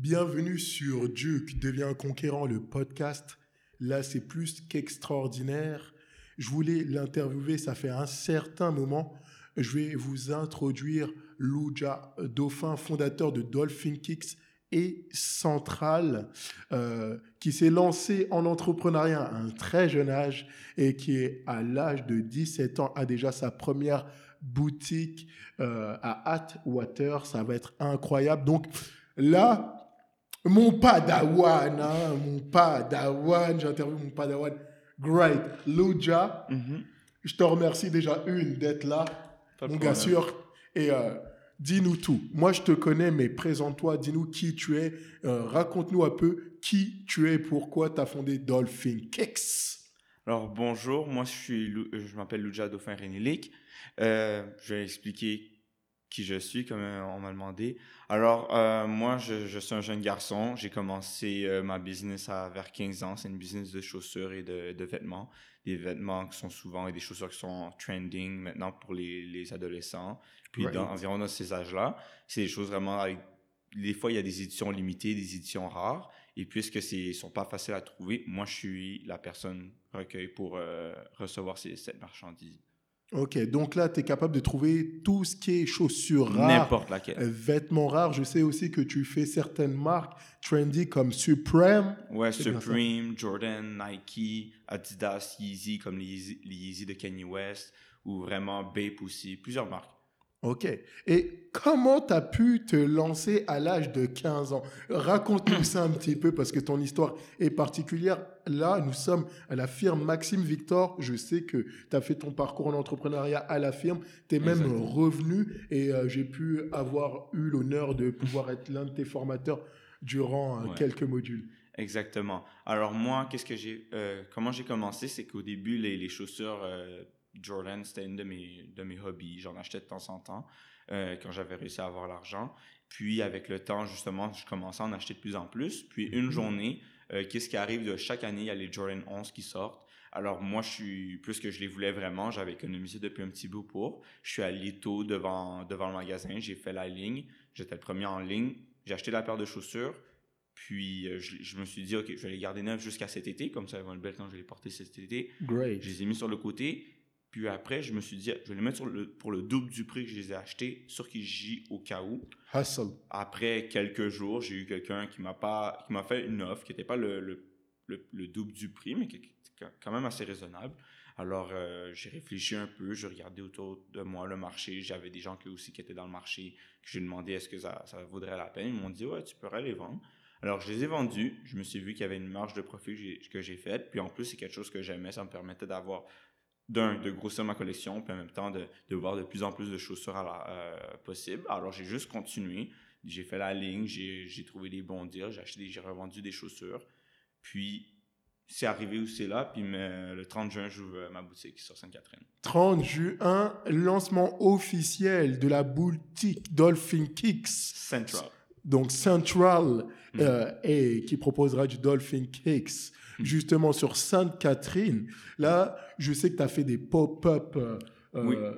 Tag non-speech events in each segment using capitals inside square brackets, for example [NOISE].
Bienvenue sur Duke devient conquérant le podcast. Là, c'est plus qu'extraordinaire. Je voulais l'interviewer, ça fait un certain moment. Je vais vous introduire Luja Dauphin, fondateur de Dolphin Kicks et Central, euh, qui s'est lancé en entrepreneuriat à un très jeune âge et qui est à l'âge de 17 ans a déjà sa première boutique euh, à Atwater. Ça va être incroyable. Donc là, mon padawan, hein, mon padawan, j'interviewe mon padawan. Great. Luja, Mhm. je te remercie déjà une d'être là, Pas mon gars sûr. Et euh, dis-nous tout. Moi, je te connais, mais présente-toi, dis-nous qui tu es. Euh, Raconte-nous un peu qui tu es, pourquoi tu as fondé Dolphin Kicks. Alors bonjour, moi je suis, euh, je m'appelle Luja Dauphin. Euh, je vais expliquer qui je suis, comme euh, on m'a demandé. Alors euh, moi je, je suis un jeune garçon. J'ai commencé euh, ma business à vers 15 ans. C'est une business de chaussures et de, de vêtements. Des vêtements qui sont souvent et des chaussures qui sont trending maintenant pour les, les adolescents. Puis Right. dans, environ dans ces âges-là, c'est des choses vraiment avec des fois, il y a des éditions limitées, des éditions rares. Et puisque ce sont pas faciles à trouver, moi, je suis la personne recueil pour euh, recevoir ces, cette marchandise. Ok, donc là, tu es capable de trouver tout ce qui est chaussures rares, N'importe laquelle. euh, vêtements rares. Je sais aussi que tu fais certaines marques trendy comme Supreme. Ouais. Supreme, Jordan, Nike, Adidas, Yeezy, comme les Yeezy, les Yeezy de Kanye West, ou vraiment Bape aussi, plusieurs marques. Ok. Et comment tu as pu te lancer à l'âge de 15 ans? Raconte-nous ça un petit peu parce que ton histoire est particulière. Là, nous sommes à la firme Maxime Victor. Je sais que tu as fait ton parcours en entrepreneuriat à la firme. Tu es même Exactement. revenu et euh, j'ai pu avoir eu l'honneur de pouvoir être l'un de tes formateurs durant euh, Ouais. quelques modules. Exactement. Alors moi, qu'est-ce que j'ai, euh, comment j'ai commencé, c'est qu'au début, les, les chaussures euh, Jordan, c'était une de mes, de mes hobbies. J'en achetais de temps en temps euh, quand j'avais réussi à avoir l'argent. Puis avec le temps, justement, je commençais à en acheter de plus en plus. Puis une Mhm. journée, euh, qu'est-ce qui arrive de chaque année, il y a les Jordan 11 qui sortent. Alors moi, je suis, plus que je les voulais vraiment, j'avais économisé depuis un petit bout pour. Je suis allé tôt devant, devant le magasin, j'ai fait la ligne. J'étais le premier en ligne. J'ai acheté la paire de chaussures. Puis euh, je, je me suis dit, OK, je vais les garder neuves jusqu'à cet été, comme ça elles vont être belles quand je vais les porter cet été. Great. Je les ai mis sur le côté. Puis après, je me suis dit, je vais les mettre sur le, pour le double du prix que je les ai achetés sur Kijiji au cas où. Hustle. Après quelques jours, j'ai eu quelqu'un qui m'a pas, qui m'a fait une offre qui n'était pas le, le, le- le double du prix, mais qui était quand même assez raisonnable. Alors, euh, j'ai réfléchi un peu, j'ai regardé autour de moi le marché. J'avais des gens qui aussi qui étaient dans le marché, que j'ai demandé est-ce que ça, ça vaudrait la peine? Ils m'ont dit, ouais, tu pourrais les vendre. Alors, je les ai vendus. Je me suis vu qu'il y avait une marge de profit que j'ai faite. Puis en plus, c'est quelque chose que j'aimais. Ça me permettait d'avoir, d'un, de grossir ma collection, puis en même temps, de, de voir de plus en plus de chaussures à la, euh, possible. Alors, j'ai juste continué. J'ai fait la ligne, j'ai j'ai trouvé des bons deals, j'ai acheté, j'ai revendu des chaussures. Puis, c'est arrivé où c'est là. Puis, mais, le 30 juin, j'ouvre euh, ma boutique sur Sainte-Catherine. 30 juin, lancement officiel de la boutique Dolphin Kicks. Central. Donc Central, Mhm. euh, et qui proposera du Dolphin Cakes, Mhm. justement sur Sainte-Catherine. Là, je sais que tu as fait des pop-up euh, Oui. euh,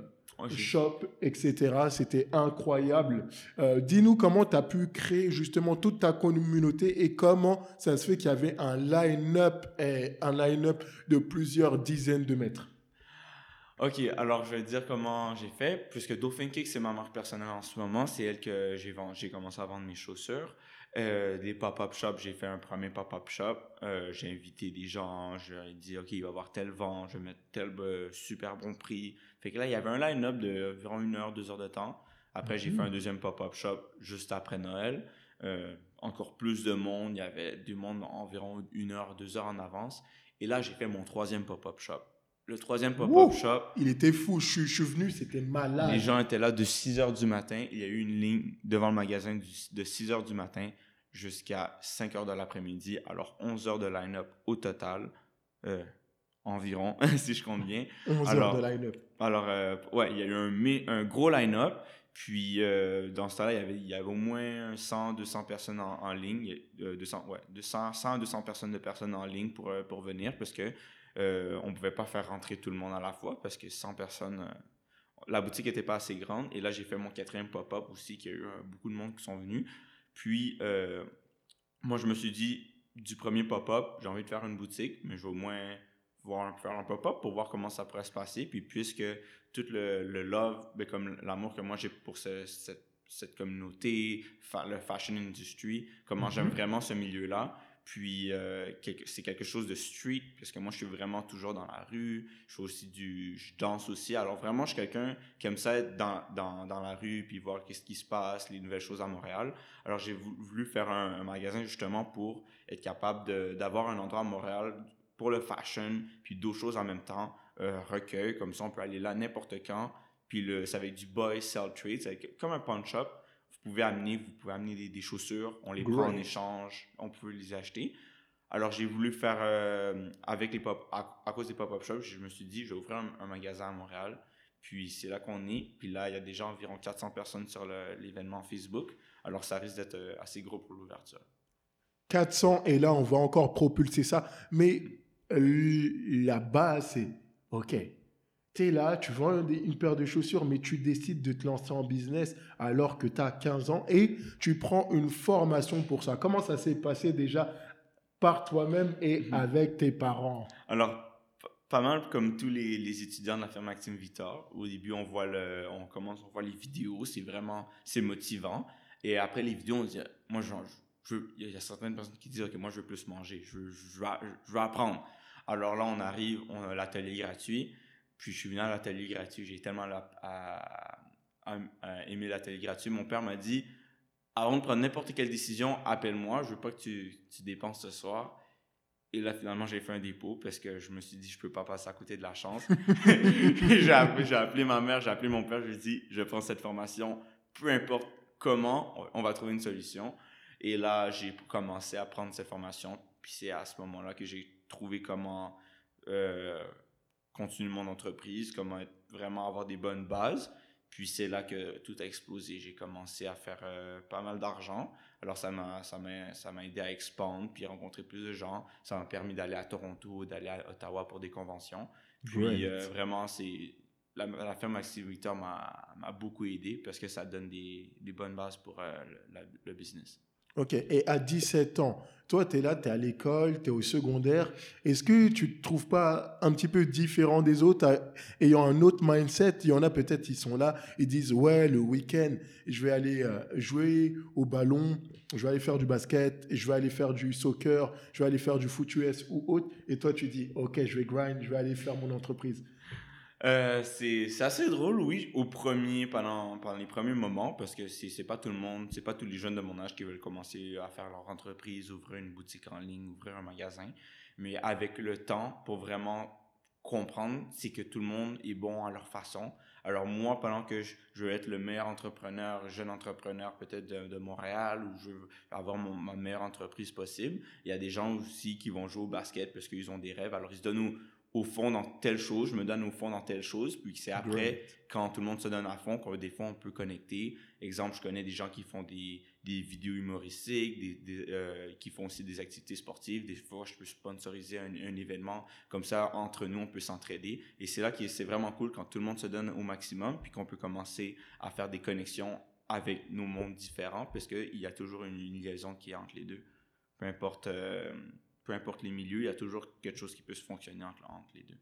shop, etc. C'était incroyable. Euh, Dis-nous comment tu as pu créer justement toute ta communauté et comment ça se fait qu'il y avait un line-up et un line-up de plusieurs dizaines de mètres. Ok, alors je vais te dire comment j'ai fait. Puisque Dauphin Kick, c'est ma marque personnelle en ce moment, c'est elle que j'ai j'ai commencé à vendre mes chaussures. Euh, des pop-up shops, j'ai fait un premier pop-up shop. Euh, j'ai invité des gens, je leur ai dit, OK, il va y avoir tel vent, je vais mettre tel euh, super bon prix. Fait que là, il y avait un line-up d'environ une heure, deux heures de temps. Après, j'ai Mhm. fait un deuxième pop-up shop juste après Noël. Euh, encore plus de monde, il y avait du monde environ une heure, deux heures en avance. Et là, j'ai fait mon troisième pop-up shop. Le troisième pop-up shop, Il était fou. Je, suis- je suis venu, c'était malade. les gens étaient là de 6 heures du matin. Il y a eu une ligne devant le magasin du- de 6 heures du matin jusqu'à 5 heures de l'après-midi. Alors 11 heures de line-up au total, euh, environ, [LAUGHS] si je compte bien. 11 alors- heures de line-up. Alors, euh, ouais, il y a eu un, un gros line-up. Puis, euh, dans ce temps-là, il y avait, il y avait au moins 100, 200 personnes en, en ligne. Euh, 200, ouais, 200, 100, 200 personnes de personnes en ligne pour, euh, pour venir parce que euh, on pouvait pas faire rentrer tout le monde à la fois parce que 100 personnes, euh, la boutique était pas assez grande. Et là, j'ai fait mon quatrième pop-up aussi, qu'il y a eu euh, beaucoup de monde qui sont venus. Puis, moi, je me suis dit, du premier pop-up, j'ai envie de faire une boutique, mais je vais au moins voir, faire un pop-up pour voir comment ça pourrait se passer. Puis puisque tout le, le love, ben, comme l'amour que moi j'ai pour ce, cette, cette, communauté, le fashion industry, comment j'aime mm-hmm. vraiment ce milieu-là, puis, euh, c'est quelque chose de street, parce que moi, je suis vraiment toujours dans la rue. Je fais aussi du... Je danse aussi. Alors, vraiment, je suis quelqu'un qui aime ça être dans, dans, dans la rue, puis voir qu'est-ce qui se passe, les nouvelles choses à Montréal. Alors, j'ai voulu faire un, magasin, justement, pour être capable d'avoir un endroit à Montréal pour le fashion, puis d'autres choses en même temps. Euh, recueil, comme ça, on peut aller là n'importe quand. Puis, le, ça va être du boy sell trade, c'est comme un pawn shop pouvez amener, vous pouvez amener des, chaussures, on les prend en échange, on peut les acheter. Alors j'ai voulu faire euh, avec les pop à, cause des pop-up shops, je me suis dit je vais ouvrir un, magasin à Montréal. Puis c'est là qu'on est. Puis là, il y a déjà environ 400 personnes sur l'événement Facebook. Alors ça risque d'être euh, assez gros pour l'ouverture. 400 et là on va encore propulser ça. Mais la base c'est OK, tu es là, tu vends une paire de chaussures, mais tu décides de te lancer en business alors que tu as 15 ans et tu prends une formation pour ça. Comment ça s'est passé déjà par toi-même et mhm. avec tes parents? Alors, pas mal comme tous les, étudiants de la firme Maxime Victor. Au début, on voit le, on commence, on voit les vidéos, c'est vraiment, c'est motivant. Et après les vidéos, on dit, moi, je, il y a certaines personnes qui disent, que moi, je veux plus manger, je, je, veux, apprendre. Alors là, on arrive, on a l'atelier gratuit. Puis je suis venu à l'atelier gratuit. J'ai tellement à, aimé l'atelier gratuit. Mon père m'a dit avant de prendre n'importe quelle décision, appelle-moi. Je veux pas que tu, tu dépenses ce soir. Et là, finalement, j'ai fait un dépôt parce que je me suis dit, je peux pas passer à côté de la chance. [LAUGHS] [LAUGHS] j'ai appelé, appelé, ma mère, j'ai appelé mon père, je lui ai dit, je prends cette formation, peu importe comment, on va trouver une solution. Et là, j'ai commencé à prendre cette formation. Puis c'est à ce moment-là que j'ai trouvé comment euh, continuer mon entreprise, comment être, vraiment avoir des bonnes bases. Puis c'est là que tout a explosé. J'ai commencé à faire euh, pas mal d'argent. Alors ça m'a, ça m'a, ça m'a aidé à expandre, puis rencontrer plus de gens. Ça m'a permis d'aller à Toronto, d'aller à Ottawa pour des conventions. Puis euh, vraiment, c'est la, la firme Active Victor m'a, m'a beaucoup aidé parce que ça donne des, des bonnes bases pour euh, le business. Ok, et à 17 ans, toi, tu es là, tu es à l'école, tu es au secondaire. Est-ce que tu te trouves pas un petit peu différent des autres, ayant un autre mindset? Il y en a peut-être, ils sont là, ils disent, ouais, le week-end, je vais aller euh, jouer au ballon, je vais aller faire du basket, je vais aller faire du soccer, je vais aller faire du foot US ou autre. Et toi, tu dis, ok, je vais grind, je vais aller faire mon entreprise. Euh, c'est assez drôle, oui, au premier, pendant, pendant les premiers moments, parce que c'est pas tout le monde, c'est pas tous les jeunes de mon âge qui veulent commencer à faire leur entreprise, ouvrir une boutique en ligne, ouvrir un magasin. Mais avec le temps, pour vraiment comprendre, c'est que tout le monde est bon à leur façon. Alors moi, pendant que je, veux être le meilleur entrepreneur, jeune entrepreneur peut-être de, Montréal, ou je veux avoir mon, ma meilleure entreprise possible, il y a des gens aussi qui vont jouer au basket parce qu'ils ont des rêves. Alors ils se donnent au fond dans telle chose, je me donne au fond dans telle chose, puis c'est après, quand tout le monde se donne à fond, qu'on des fois on peut connecter. Exemple, je connais des gens qui font des, des vidéos humoristiques, des, euh, qui font aussi des activités sportives. Des fois, je peux sponsoriser un, un événement. Comme ça, entre nous, on peut s'entraider. Et c'est là que c'est vraiment cool quand tout le monde se donne au maximum, puis qu'on peut commencer à faire des connexions avec nos mondes différents, parce qu'il y a toujours une, liaison qui est entre les deux. Peu importe... Euh, peu importe les milieux, il y a toujours quelque chose qui peut se fonctionner entre, les deux.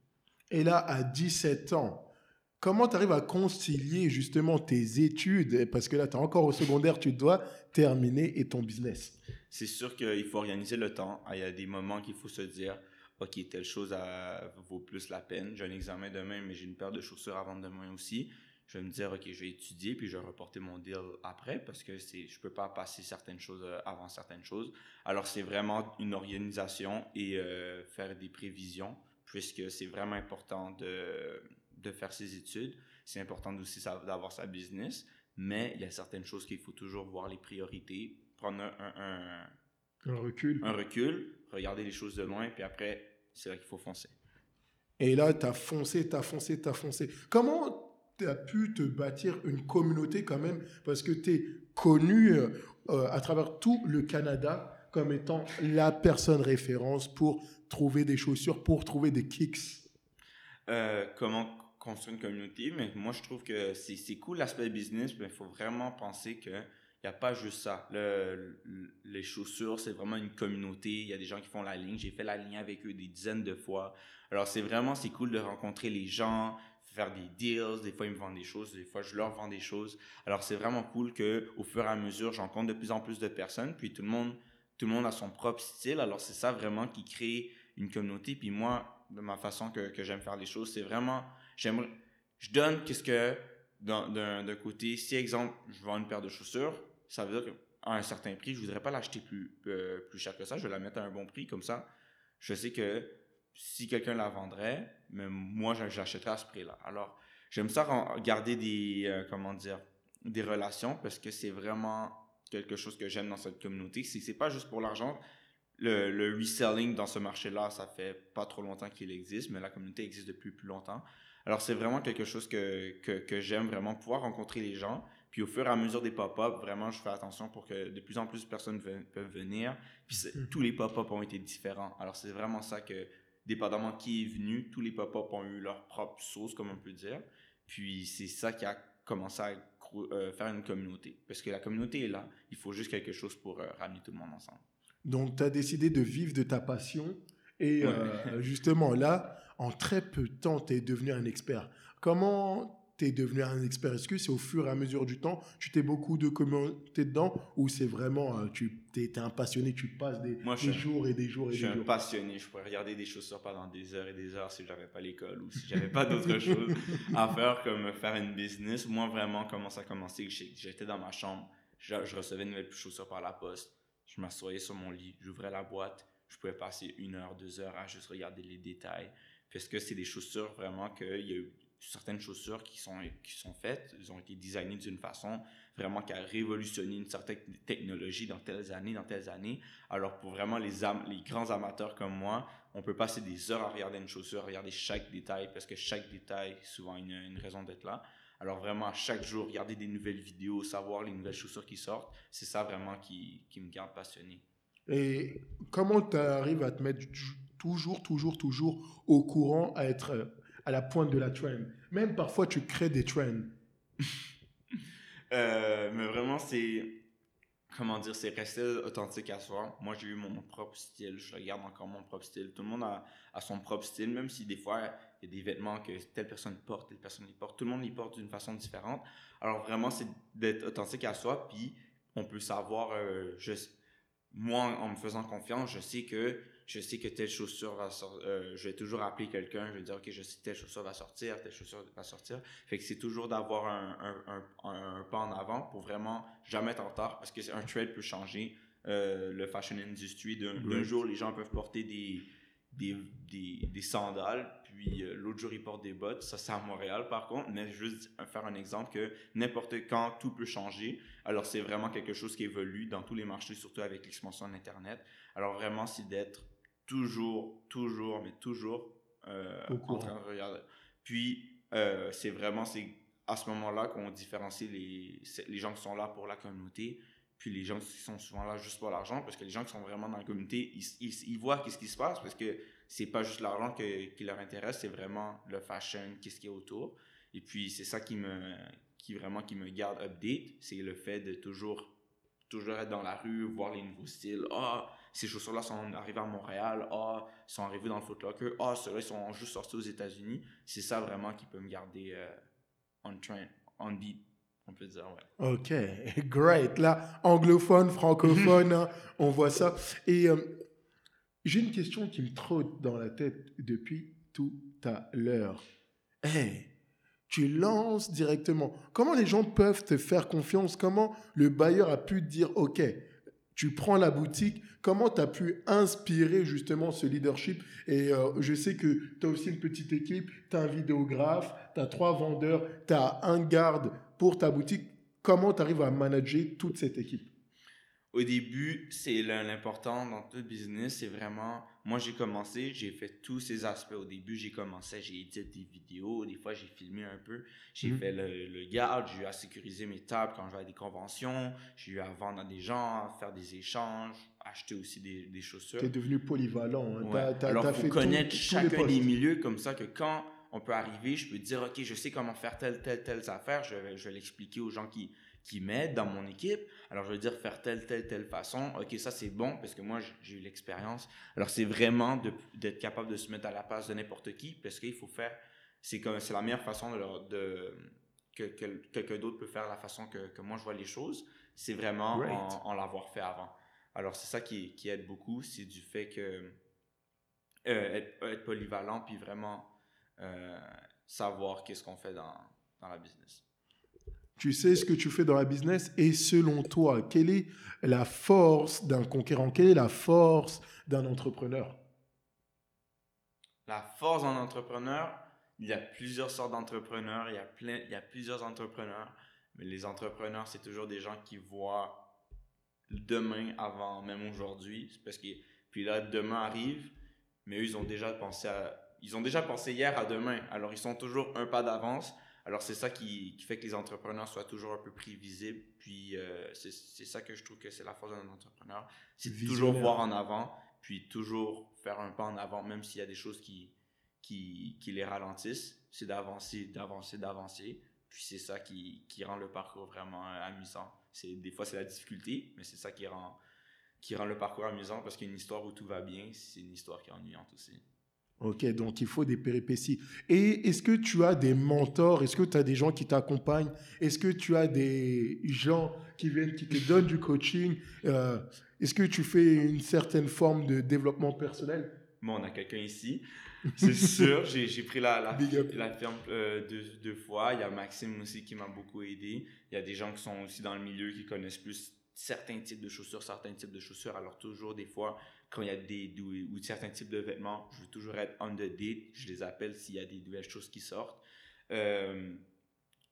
Et là, à 17 ans, comment tu arrives à concilier justement tes études? Parce que là, tu es encore au secondaire, tu dois terminer et ton business. C'est sûr qu'il faut organiser le temps. Il y a des moments qu'il faut se dire, OK, telle chose vaut plus la peine. J'ai un examen demain, mais j'ai une paire de chaussures à vendre demain aussi je vais me dire, OK, je vais étudier, puis je vais reporter mon deal après, parce que c'est, je peux pas passer certaines choses euh, avant certaines choses. Alors, c'est vraiment une organisation et euh, faire des prévisions, puisque c'est vraiment important de, de faire ses études. C'est important aussi d'avoir sa business, mais il y a certaines choses qu'il faut toujours voir les priorités, prendre un, un, un recul. Un recul, regarder les choses de loin, puis après, c'est là qu'il faut foncer. Et là, tu as foncé, tu as foncé, tu as foncé. Comment tu as pu te bâtir une communauté quand même, parce que tu es connu euh, à travers tout le Canada comme étant la personne référence pour trouver des chaussures, pour trouver des kicks. Euh, comment construire une communauté, mais moi je trouve que c'est cool l'aspect business, mais il faut vraiment penser que il n'y a pas juste ça. Le, les chaussures, c'est vraiment une communauté. Il y a des gens qui font la ligne. J'ai fait la ligne avec eux des dizaines de fois. Alors, c'est vraiment, c'est cool de rencontrer les gens, faire des deals. Des fois, ils me vendent des choses. Des fois, je leur vends des choses. Alors, c'est vraiment cool que au fur et à mesure, j'en de plus en plus de personnes. Puis, tout le monde, tout le monde a son propre style. Alors, c'est ça vraiment qui crée une communauté. Puis, moi, de ma façon que, que j'aime faire les choses, c'est vraiment, j'aimerais, je donne qu'est-ce que, d'un côté, si exemple, je vends une paire de chaussures, ça veut dire qu'à un certain prix, je voudrais pas l'acheter plus, euh, plus cher que ça. Je vais la mettre à un bon prix. Comme ça, je sais que si quelqu'un la vendrait, mais moi, j'achèterais à ce prix-là. Alors, j'aime ça garder des, euh, comment dire, des relations parce que c'est vraiment quelque chose que j'aime dans cette communauté. C'est, c'est pas juste pour l'argent. Le, le, reselling dans ce marché-là, ça fait pas trop longtemps qu'il existe, mais la communauté existe depuis plus longtemps. Alors, c'est vraiment quelque chose que, que, que j'aime vraiment pouvoir rencontrer les gens. Puis au fur et à mesure des pop-up, vraiment, je fais attention pour que de plus en plus de personnes peuvent venir. Puis hmm. tous les pop-up ont été différents. Alors c'est vraiment ça que, dépendamment qui est venu, tous les pop-up ont eu leur propre sauce, comme on peut dire. Puis c'est ça qui a commencé à euh, faire une communauté. Parce que la communauté est là. Il faut juste quelque chose pour euh, ramener tout le monde ensemble. Donc tu as décidé de vivre de ta passion. Et euh, justement là, en très peu de temps, tu es devenu un expert. Comment tu es devenu un expert Est-ce que c'est au fur et à mesure du temps, tu t'es beaucoup de communauté dedans ou c'est vraiment, euh, tu es, un passionné, tu passes des, jours et des jours et des jours Je suis un passionné, je pourrais regarder des chaussures pendant des heures et des heures si j'avais pas l'école ou si j'avais pas d'autres [LAUGHS] choses à faire comme faire une business. Moi, vraiment, comment ça a commencé, j'étais dans ma chambre, je, recevais une nouvelle chaussure par la poste, je m'assoyais sur mon lit, j'ouvrais la boîte, je pouvais passer une heure, deux heures à juste regarder les détails. Parce que c'est des chaussures vraiment qu'il y a eu certaines chaussures qui sont, qui sont faites, elles ont été designées d'une façon vraiment qui a révolutionné une certaine technologie dans telles années, dans telles années. Alors pour vraiment les, les grands amateurs comme moi, on peut passer des heures à regarder une chaussure, regarder chaque détail, parce que chaque détail souvent une, une raison d'être là. Alors vraiment, chaque jour, regarder des nouvelles vidéos, savoir les nouvelles chaussures qui sortent, c'est ça vraiment qui, qui, me garde passionné. Et comment tu arrives à te mettre toujours, toujours, toujours au courant, à être à la pointe de la trend. Même parfois, tu crées des trends. [LAUGHS] Euh, mais vraiment, c'est. Comment dire, c'est rester authentique à soi. Moi, j'ai eu mon propre style. Je regarde encore mon propre style. Tout le monde a, son propre style, même si des fois, il y a des vêtements que telle personne porte, telle personne les porte. Tout le monde les porte d'une façon différente. Alors, vraiment, c'est d'être authentique à soi. Puis, on peut savoir, euh, moi, en me faisant confiance, je sais que je sais que telle chaussure va sortir. Euh, je vais toujours appeler quelqu'un, je vais dire, OK, je sais que telle chaussure va sortir, telle chaussure va sortir. Fait que c'est toujours d'avoir un, un, pas en avant pour vraiment jamais être en retard parce qu'un trade peut changer. Euh, le fashion industry, d'un jour, les gens peuvent porter des, des, des, sandales, puis euh, l'autre jour, ils portent des bottes. Ça, c'est à Montréal, par contre. Mais juste faire un exemple que n'importe quand, tout peut changer. Alors, c'est vraiment quelque chose qui évolue dans tous les marchés, surtout avec l'expansion d'Internet. Alors, vraiment, c'est d'être toujours, toujours, mais toujours euh, en train de regarder. Puis, euh, c'est vraiment c'est à ce moment-là qu'on différencie les, les gens qui sont là pour la communauté, puis les gens qui sont souvent là juste pour l'argent, parce que les gens qui sont vraiment dans la communauté, ils, ils, voient qu'est-ce qui se passe, parce que c'est pas juste l'argent qui leur intéresse, c'est vraiment le fashion, qu'est-ce qu'il y a autour. Et puis, c'est ça qui me, qui vraiment qui me garde update, c'est le fait de toujours, toujours être dans la rue, voir les nouveaux styles. Ah, ces chaussures-là sont arrivées à Montréal, ah, sont arrivées dans le Footlocker, ah, ceux-là, sont juste sortis aux États-Unis. C'est ça vraiment qui peut me garder euh, on train, on beat, on peut dire, ouais. Ok, [LAUGHS] great. Là, anglophone, francophone, hein, on voit ça. Et euh, j'ai une question qui me trotte dans la tête depuis tout à l'heure. Hey, tu lances directement. Comment les gens peuvent te faire confiance? Comment le bailleur a pu dire, OK, tu prends la boutique, comment tu as pu inspirer justement ce leadership? Et euh, je sais que tu as aussi une petite équipe, tu as un vidéographe, tu as trois vendeurs, tu as un garde pour ta boutique. Comment tu arrives à manager toute cette équipe? Au début, c'est l'important dans tout business, c'est vraiment, moi j'ai commencé, j'ai fait tous ces aspects. Au début, j'ai commencé, j'ai édité des vidéos, des fois j'ai filmé un peu, j'ai mhm. fait le, le, garde, j'ai eu à sécuriser mes tables quand je vais à des conventions, j'ai eu à vendre à des gens, à faire des échanges, acheter aussi des, des chaussures. Tu es devenu polyvalent. Hein. Alors, il faut connaître chacun des milieux comme ça que quand on peut arriver, je peux dire, OK, je sais comment faire telle, telle, telle affaire, je vais, je vais l'expliquer aux gens qui qui m'aident dans mon équipe. Alors, je veux dire, faire telle, telle, telle façon. OK, ça, c'est bon parce que moi, j'ai eu l'expérience. Alors, c'est vraiment d'être capable de se mettre à la place de n'importe qui parce qu'il faut faire. C'est c'est la meilleure façon de, de que, quelqu'un d'autre peut faire la façon que, que, moi je vois les choses. C'est vraiment en, l'avoir fait avant. Alors, c'est ça qui, qui, aide beaucoup. C'est du fait que euh, être, polyvalent puis vraiment euh, savoir qu'est-ce qu'on fait dans, dans la business tu sais ce que tu fais dans la business et selon toi, quelle est la force d'un conquérant? Quelle est la force d'un entrepreneur? La force d'un entrepreneur, il y a plusieurs sortes d'entrepreneurs, il y a plein, il y a plusieurs entrepreneurs, mais les entrepreneurs, c'est toujours des gens qui voient demain avant même aujourd'hui, parce que puis là demain arrive, mais eux ont déjà pensé à, ils ont déjà pensé hier à demain, alors ils sont toujours un pas d'avance. Alors, c'est ça qui, fait que les entrepreneurs soient toujours un peu prévisibles. Puis, euh, c'est ça que je trouve que c'est la force d'un entrepreneur. C'est toujours voir en avant, puis toujours faire un pas en avant, même s'il y a des choses qui, qui, les ralentissent. C'est d'avancer, d'avancer, d'avancer. Puis, c'est ça qui, rend le parcours vraiment euh, amusant. Des fois, c'est la difficulté, mais c'est ça qui rend, qui rend le parcours amusant parce qu'une histoire où tout va bien, c'est une histoire qui est ennuyante aussi. Ok, donc il faut des péripéties. Et est-ce que tu as des mentors? Est-ce que tu as des gens qui t'accompagnent? Est-ce que tu as des gens qui viennent, qui te donnent du coaching? Euh, Est-ce que tu fais une certaine forme de développement personnel? Bon, on a quelqu'un ici. C'est [LAUGHS] sûr, j'ai pris la, la, la firme euh, deux, deux, fois. Il y a Maxime aussi qui m'a beaucoup aidé. Il y a des gens qui sont aussi dans le milieu qui connaissent plus certains types de chaussures, certains types de chaussures. Alors toujours des fois, quand il y a des ou, certains types de vêtements, je veux toujours être on the date. Je les appelle s'il y a des nouvelles choses qui sortent. Euh,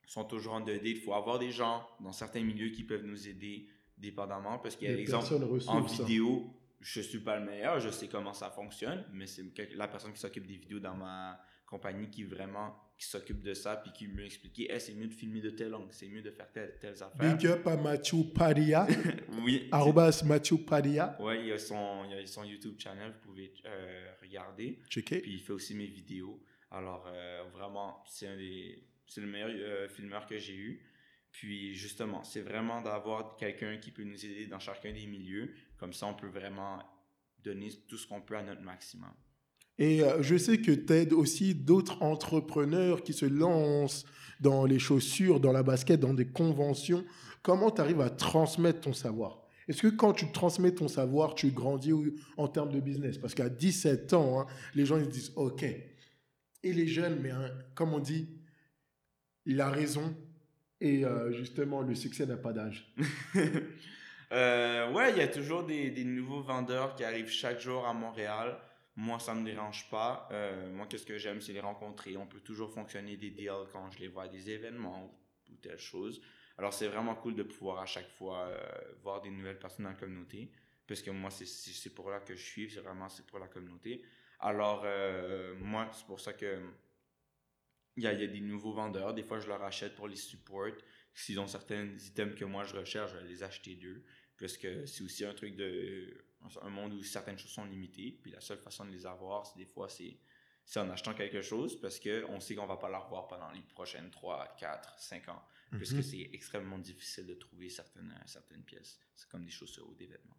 sont toujours on the date. Il faut avoir des gens dans certains milieux qui peuvent nous aider dépendamment parce qu'il y a exemple en vidéo, je suis pas le meilleur, je sais comment ça fonctionne, mais c'est la personne qui s'occupe des vidéos dans ma compagnie qui vraiment qui s'occupe de ça puis qui m'a expliqué c'est mieux de filmer de telle langue c'est mieux de faire telle, telle affaire big up à Mathieu Paria. [LAUGHS] Oui. Arrobas Mathieu Paria. Ouais il y a son il y a son YouTube channel vous pouvez euh, regarder. Checker. Puis il fait aussi mes vidéos. Alors euh, vraiment c'est un des c'est le meilleur euh, filmeur que j'ai eu. Puis justement c'est vraiment d'avoir quelqu'un qui peut nous aider dans chacun des milieux. Comme ça on peut vraiment donner tout ce qu'on peut à notre maximum et euh, je sais que tu aides aussi d'autres entrepreneurs qui se lancent dans les chaussures, dans la basket, dans des conventions. Comment tu arrives à transmettre ton savoir? Est-ce que quand tu transmets ton savoir, tu grandis en termes de business? Parce qu'à 17 ans, hein, les gens ils se disent OK. Et les jeunes, mais hein, comme on dit, la raison et euh, justement le succès n'a pas d'âge. [LAUGHS] euh, ouais, il y a toujours des, des nouveaux vendeurs qui arrivent chaque jour à Montréal. Moi, ça me dérange pas. Euh, moi, qu'est-ce que j'aime, c'est les rencontrer. On peut toujours fonctionner des deals quand je les vois à des événements ou, telle chose. Alors, c'est vraiment cool de pouvoir à chaque fois euh, voir des nouvelles personnes dans la communauté. Parce que moi, c'est pour là que je suis. C'est vraiment pour la communauté. Alors, euh, moi, c'est pour ça que il y, a, y a des nouveaux vendeurs. Des fois, je leur achète pour les support. S'ils ont certains items que moi, je recherche, je vais les acheter d'eux. Parce que c'est aussi un truc de un monde où certaines choses sont limitées, puis la seule façon de les avoir, c'est des fois, c'est, en achetant quelque chose, parce qu'on sait qu'on va pas la revoir pendant les prochaines 3, 4, 5 ans, puisque mhm. c'est extrêmement difficile de trouver certaines, certaines pièces. C'est comme des chaussures ou des vêtements.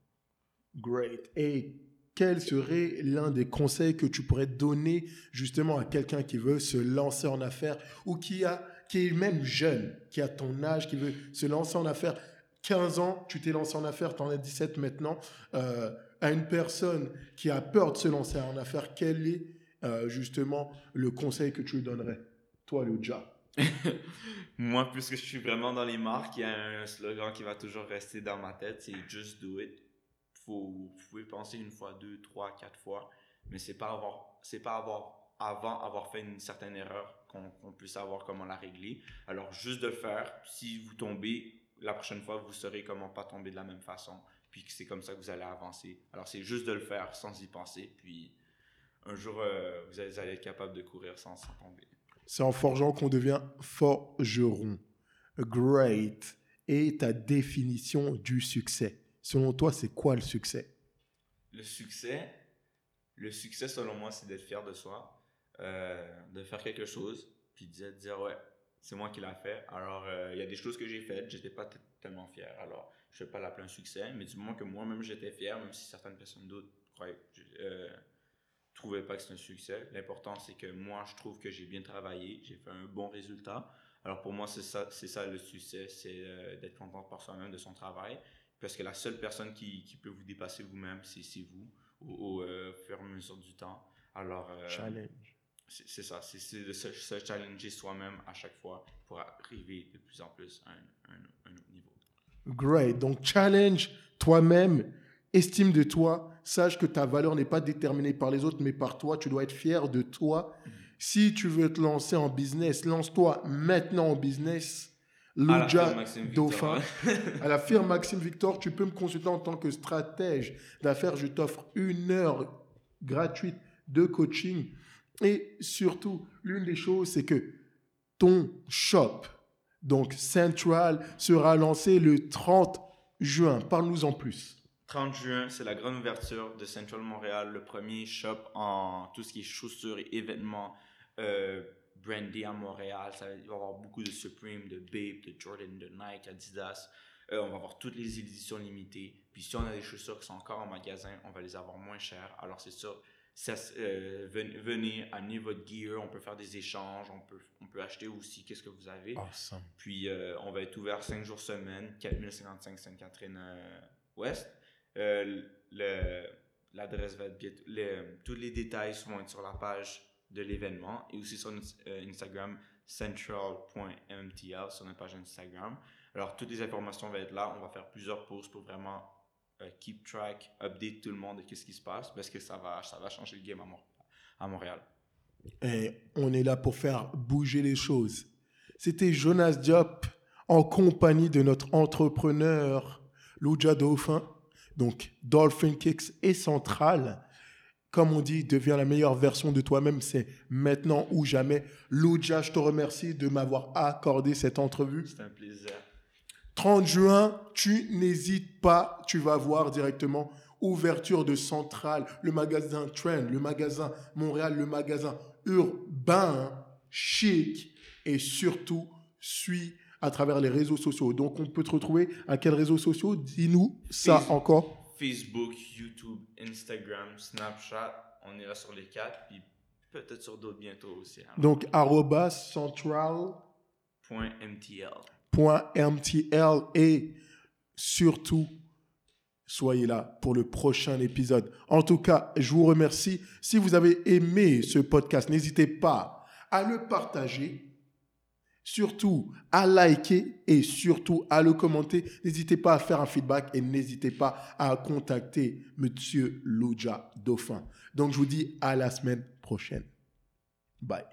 Great. Et quel serait l'un des conseils que tu pourrais donner justement à quelqu'un qui veut se lancer en affaires ou qui, a, qui est même jeune, qui a ton âge, qui veut se lancer en affaires? 15 ans, tu t'es lancé en affaires, tu en as 17 maintenant, euh, à une personne qui a peur de se lancer en affaires, quel est euh, justement le conseil que tu lui donnerais? Toi, Luja. [LAUGHS] Moi, puisque je suis vraiment dans les marques, il y a un slogan qui va toujours rester dans ma tête, c'est Just do it. Faut, vous pouvez penser une fois, deux, trois, quatre fois, mais c'est pas pas avoir avant avoir fait une certaine erreur qu'on puisse savoir comment la régler. Alors juste de faire. Si vous tombez, la prochaine fois, vous saurez comment pas tomber de la même façon. Puis que c'est comme ça que vous allez avancer. Alors, c'est juste de le faire sans y penser. Puis un jour, euh, vous, allez, être capable de courir sans, sans tomber. C'est en forgeant qu'on devient forgeron. Great. Et ta définition du succès. Selon toi, c'est quoi le succès? Le succès, le succès, selon moi, c'est d'être fier de soi, euh, de faire quelque chose, puis de dire, ouais, C'est moi qui l'a fait. Alors, euh, il y a des choses que j'ai faites, j'étais pas tellement fier. Alors, je vais pas l'appeler un succès, mais du moment que moi-même j'étais fier, même si certaines personnes d'autres euh, trouvaient pas que c'est un succès, l'important c'est que moi je trouve que j'ai bien travaillé, j'ai fait un bon résultat. Alors pour moi, c'est ça, ça le succès, c'est euh, d'être content par soi-même de son travail. Parce que la seule personne qui, qui peut vous dépasser vous-même, c'est, vous, au, euh, fur et à mesure du temps. Alors, challenge. C'est, ça, c'est, de se, challenger soi-même à chaque fois pour arriver de plus en plus à un, un autre niveau. Great. Donc, challenge toi-même, estime de toi, sache que ta valeur n'est pas déterminée par les autres, mais par toi. Tu dois être fier de toi. Si tu veux te lancer en business, lance-toi maintenant en business. Luja Dauphin. [LAUGHS] à la firme Maxime Victor, tu peux me consulter en tant que stratège d'affaires. Je t'offre une heure gratuite de coaching. Et surtout, l'une des choses, c'est que ton shop, donc Central sera lancé le 30 juin. Parle-nous en plus. 30 juin, c'est la grande ouverture de Central Montréal, le premier shop en tout ce qui est chaussures et événements euh, brandés à Montréal. Ça va y avoir beaucoup de Supreme, de Babe, de Jordan, de Nike, Adidas. Euh, on va avoir toutes les éditions limitées. Puis si on a des chaussures qui sont encore en magasin, on va les avoir moins chères. Alors c'est ça, ça, euh, venez, amener votre gear, on peut faire des échanges, on peut, on peut acheter aussi qu'est-ce que vous avez. Puis euh, on va être ouvert 5 jours semaine, 4055 Sainte-Catherine-Ouest. Euh, l'adresse va être bientôt, tous les détails vont être sur la page de l'événement et aussi sur Instagram central.mtl sur notre page Instagram. Alors toutes les informations vont être là, on va faire plusieurs posts pour vraiment euh, keep track, update tout le monde de qu'est-ce qui se passe parce que ça va, ça va changer le game à, Montréal. Et on est là pour faire bouger les choses. C'était Jonas Diop en compagnie de notre entrepreneur Louja Dauphin. Donc, Dolphin Kicks est central. Comme on dit, devient la meilleure version de toi-même. C'est maintenant ou jamais. Louja, je te remercie de m'avoir accordé cette entrevue. C'est un plaisir. 30 juin, tu n'hésites pas, tu vas voir directement ouverture de Centrale, le magasin Trend, le magasin Montréal, le magasin urbain, chic et surtout suis à travers les réseaux sociaux. Donc on peut te retrouver à quels réseaux sociaux Dis-nous ça encore. Facebook, YouTube, Instagram, Snapchat, on est là sur les quatre, puis peut-être sur d'autres bientôt aussi. Hein. Donc arroba central. .mtl. et surtout, soyez là pour le prochain épisode. En tout cas, je vous remercie. Si vous avez aimé ce podcast, n'hésitez pas à le partager, surtout à liker et surtout à le commenter. N'hésitez pas à faire un feedback et n'hésitez pas à contacter Monsieur Louja Dauphin. Donc, je vous dis à la semaine prochaine. Bye.